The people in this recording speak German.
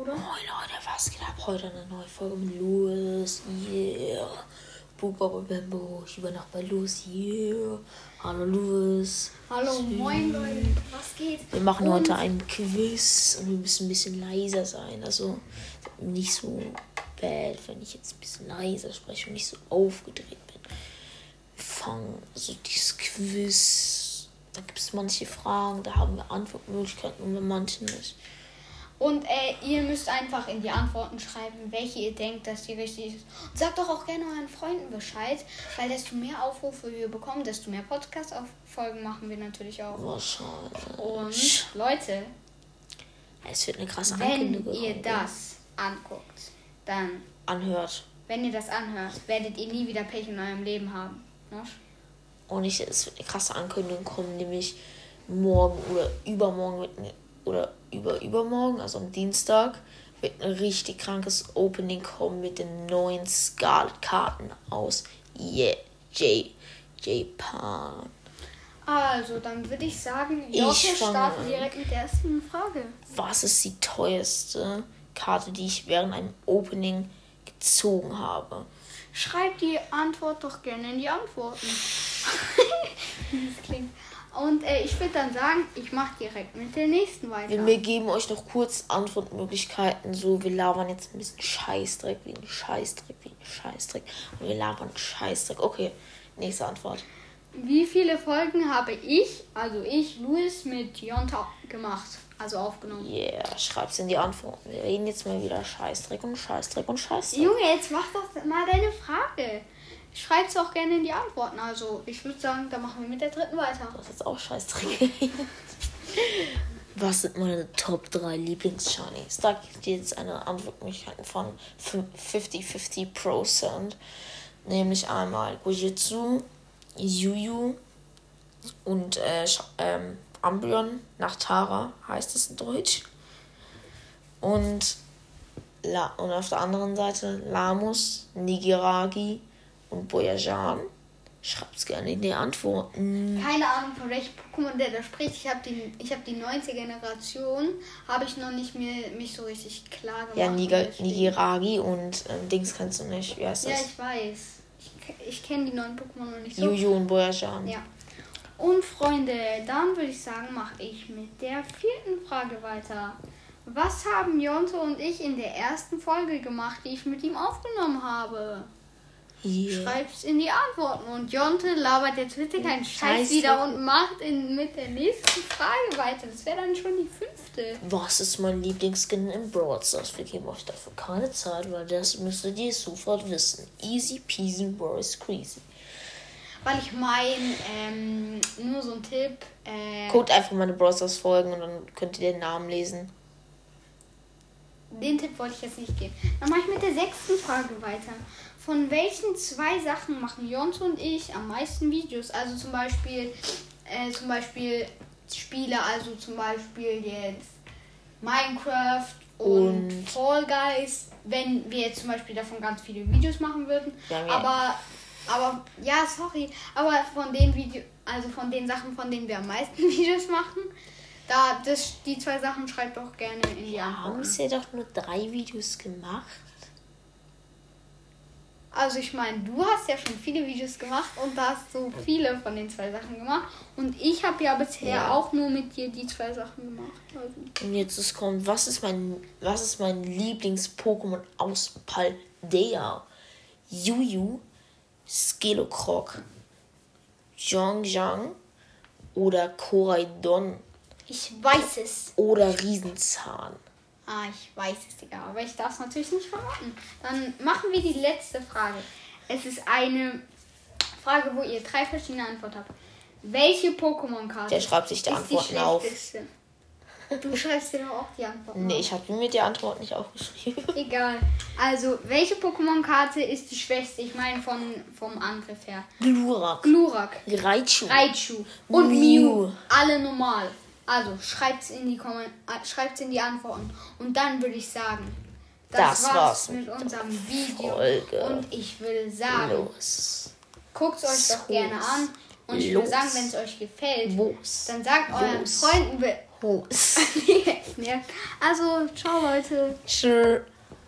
oder? Moin Leute, was geht ab? Heute eine neue Folge mit Louis. Yeah. Bubba Bambo, ich über Nacht bei Louis. Yeah. Hallo Louis. Hallo, moin Leute, was geht? Wir machen Und heute ein Quiz und wir müssen ein bisschen leiser sein. Also nicht so bad, wenn ich jetzt ein bisschen leiser spreche und nicht so aufgedreht bin. Wir fangen also dieses Quiz. Da gibt es manche Fragen, da haben wir Antwortmöglichkeiten und bei manchen nicht. Und äh, ihr müsst einfach in die Antworten schreiben, welche ihr denkt, dass die richtig ist. Und sagt doch auch gerne euren Freunden Bescheid, weil desto mehr Aufrufe wir bekommen, desto mehr Podcast-Folgen machen wir natürlich auch. Wahrscheinlich. Und Leute, Es wird eine krasse wenn ihr das anguckt, dann, anhört. wenn ihr das anhört, werdet ihr nie wieder Pech in eurem Leben haben. Ne? Und ich, es wird eine krasse Ankündigung kommen, nämlich morgen oder übermorgen wird eine, oder über übermorgen, also am Dienstag, wird ein richtig krankes Opening kommen mit den neuen Scarlet-Karten aus yeah, J, Japan. Also, dann würde ich sagen, Ich fange starten an. direkt mit der ersten Frage. Was ist die teuerste Karte, die ich während einem Opening gezogen habe? Schreibt die Antwort doch gerne in die Antworten. Das klingt. Und äh, ich würde dann sagen, ich mache direkt mit der nächsten weiter. Wir, geben euch noch kurz Antwortmöglichkeiten. So, wir labern jetzt ein bisschen Scheißdreck, wie ein Scheißdreck, wie ein Scheißdreck. Und wir labern Scheißdreck. Okay, nächste Antwort. Wie viele Folgen habe ich, also ich, Luis, mit Jonta gemacht? Also aufgenommen. Yeah, schreib's in die Antworten. Wir reden jetzt mal wieder Scheißdreck und Scheißdreck und Scheißdreck. Junge, jetzt mach doch mal deine Frage. Schreib's auch gerne in die Antworten. Also ich würde sagen, dann machen wir mit der dritten weiter. Das ist auch geredet. Was sind meine Top 3 Lieblings-Shinies? Da gibt es jetzt eine Antwortmöglichkeit von 50-50%. Nämlich einmal Gojitsu, Yuyu und äh, ähm, Umbreon nach Tara heißt es in Deutsch. Und, La und auf der anderen Seite Lamus, Nigiragi und Boyajan. Schreibt's gerne in die Antworten. Keine Ahnung, von welchem Pokémon der da spricht. Ich habe die, ich hab die neunte Generation, habe ich noch nicht mehr mich so richtig klar gemacht. Ja, Deswegen- Nigiragi und ähm, Dings kennst du nicht. Wie heißt Ja, das? ich weiß. Ich, ich kenne die neuen Pokémon noch nicht so. Juju und Boyajan. Ja. Und Freunde, dann würde ich sagen, mache ich mit der vierten Frage weiter. Was haben Jonte und ich in der ersten Folge gemacht, die ich mit ihm aufgenommen habe? Yeah. Schreib's in die Antworten. Und Jonte labert jetzt bitte keinen Scheiß Scheiße. wieder und macht in, mit der nächsten Frage weiter. Das wäre dann schon die fünfte. Was ist mein Lieblingsskin in Brawl Stars? Wir geben euch dafür keine Zeit, weil das müsstet ihr sofort wissen. Easy peasy, Brawl is crazy. Weil ich mein, ähm, nur so ein Tipp. Äh, Guckt einfach meine Brawl Stars Folgen und dann könnt ihr den Namen lesen. Den Tipp wollte ich jetzt nicht geben. Dann mache ich mit der sechsten Frage weiter. Von welchen zwei Sachen machen Jonte und ich am meisten Videos? Also zum Beispiel, äh, zum Beispiel Spiele, also zum Beispiel jetzt Minecraft und, Und- Fall Guys. Wenn wir jetzt zum Beispiel davon ganz viele Videos machen würden. Ja, ja. Aber, aber, ja, sorry. Aber von den Video, also von den Sachen, von denen wir am meisten Videos machen, da, das, die zwei Sachen schreibt doch gerne in die Haben Antworten. bisher doch nur drei Videos gemacht. Also ich meine, du hast ja schon viele Videos gemacht und da hast so viele von den zwei Sachen gemacht. Und ich habe ja bisher Ja. auch nur mit dir die zwei Sachen gemacht. Also, Und jetzt es kommt, was ist mein, was ist mein Lieblings-Pokémon aus Paldea? Yuyu, Skilocroc, Zhongyang oder Koraidon ich weiß es. oder Riesenzahn? Ah, ich weiß es, Digga. Aber ich darf es natürlich nicht verraten. Dann machen wir die letzte Frage. Es ist eine Frage, wo ihr drei verschiedene Antworten habt. Welche Pokémon-Karte Der schreibt sich die Antworten die auf. Du schreibst dir doch auch die Antworten Nee, auf. ich habe mir die Antwort nicht aufgeschrieben. Egal. Also, welche Pokémon-Karte ist die schwächste? Ich meine von, vom Angriff her. Glurak, Glurak, Raichu, Raichu und. Mew. Alle normal. Also, schreibt's in die äh, schreibt's in die Antworten. Und dann würde ich sagen, das, Das war's, mit unserem Video. Folge. Und ich will sagen, los. guckt euch doch Los. gerne an. Und ich Los. will sagen, wenn es euch gefällt, Los. dann sagt euren Los. Freunden, ja. Also, ciao Leute. Tschüss.